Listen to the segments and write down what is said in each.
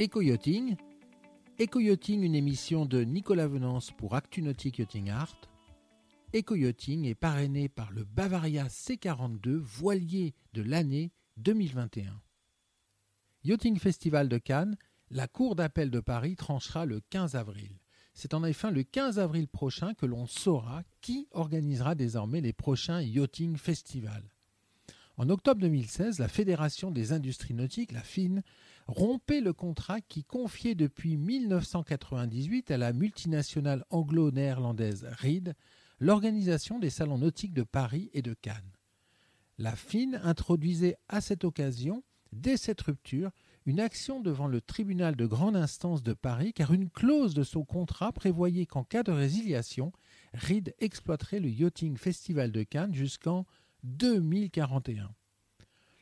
Éco-yachting. Une émission de Nicolas Venance pour ActuNautique Yachting Art. Éco-yachting est parrainé par le Bavaria C42 voilier de l'année 2021. Yachting Festival de Cannes, la Cour d'appel de Paris tranchera le 15 avril. C'est en effet le 15 avril prochain que l'on saura qui organisera désormais les prochains Yachting Festivals. En octobre 2016, la Fédération des industries nautiques, la FIN, rompait le contrat qui confiait depuis 1998 à la multinationale anglo-néerlandaise Reed l'organisation des salons nautiques de Paris et de Cannes. La FIN introduisait à cette occasion, dès cette rupture, une action devant le tribunal de grande instance de Paris car une clause de son contrat prévoyait qu'en cas de résiliation, Reed exploiterait le Yachting Festival de Cannes jusqu'en 2041.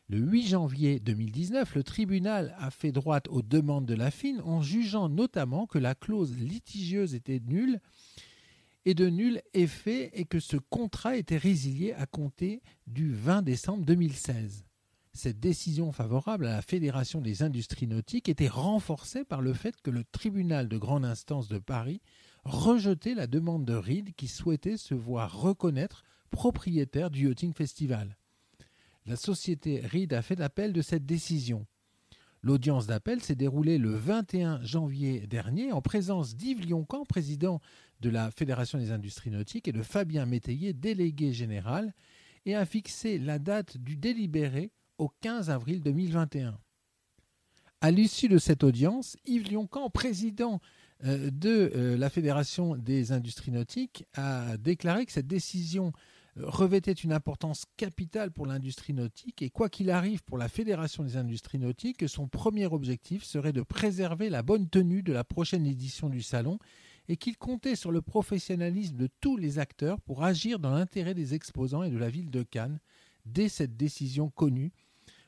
Le 8 janvier 2019, le tribunal a fait droite aux demandes de la FIN en jugeant notamment que la clause litigieuse était nulle et de nul effet et que ce contrat était résilié à compter du 20 décembre 2016. Cette décision favorable à la Fédération des industries nautiques était renforcée par le fait que le tribunal de grande instance de Paris rejetait la demande de Reed qui souhaitait se voir reconnaître propriétaire du Yachting Festival. La société Reed a fait appel de cette décision. L'audience d'appel s'est déroulée le 21 janvier dernier en présence d'Yves Lioncan, président de la Fédération des industries nautiques, et de Fabien Métayer, délégué général, et a fixé la date du délibéré au 15 avril 2021. À l'issue de cette audience, Yves Lioncan, président euh, de euh, la Fédération des industries nautiques, a déclaré que cette décision revêtait une importance capitale pour l'industrie nautique et quoi qu'il arrive pour la Fédération des industries nautiques, son premier objectif serait de préserver la bonne tenue de la prochaine édition du salon et qu'il comptait sur le professionnalisme de tous les acteurs pour agir dans l'intérêt des exposants et de la ville de Cannes dès cette décision connue.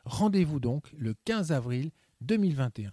Rendez-vous donc le 15 avril 2021.